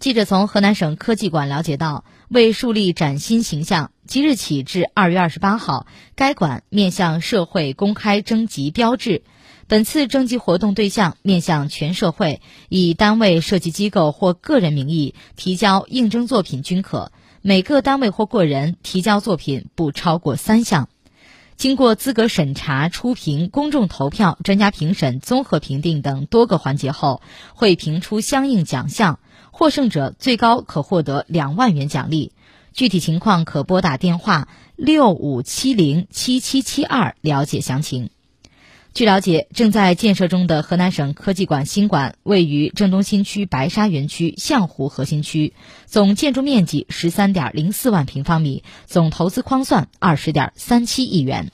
记者从河南省科技馆了解到，为树立崭新形象，即日起至二月二十八号，该馆面向社会公开征集标志。本次征集活动对象面向全社会，以单位、设计机构或个人名义提交应征作品均可，每个单位或个人提交作品不超过三项。经过资格审查、初评、公众投票、专家评审、综合评定等多个环节后，会评出相应奖项。获胜者最高可获得两万元奖励，具体情况可拨打电话六五七零七七七二了解详情。据了解，正在建设中的河南省科技馆新馆位于郑东新区白沙园区象湖核心区，总建筑面积十三点零四万平方米，总投资匡算二十点三七亿元。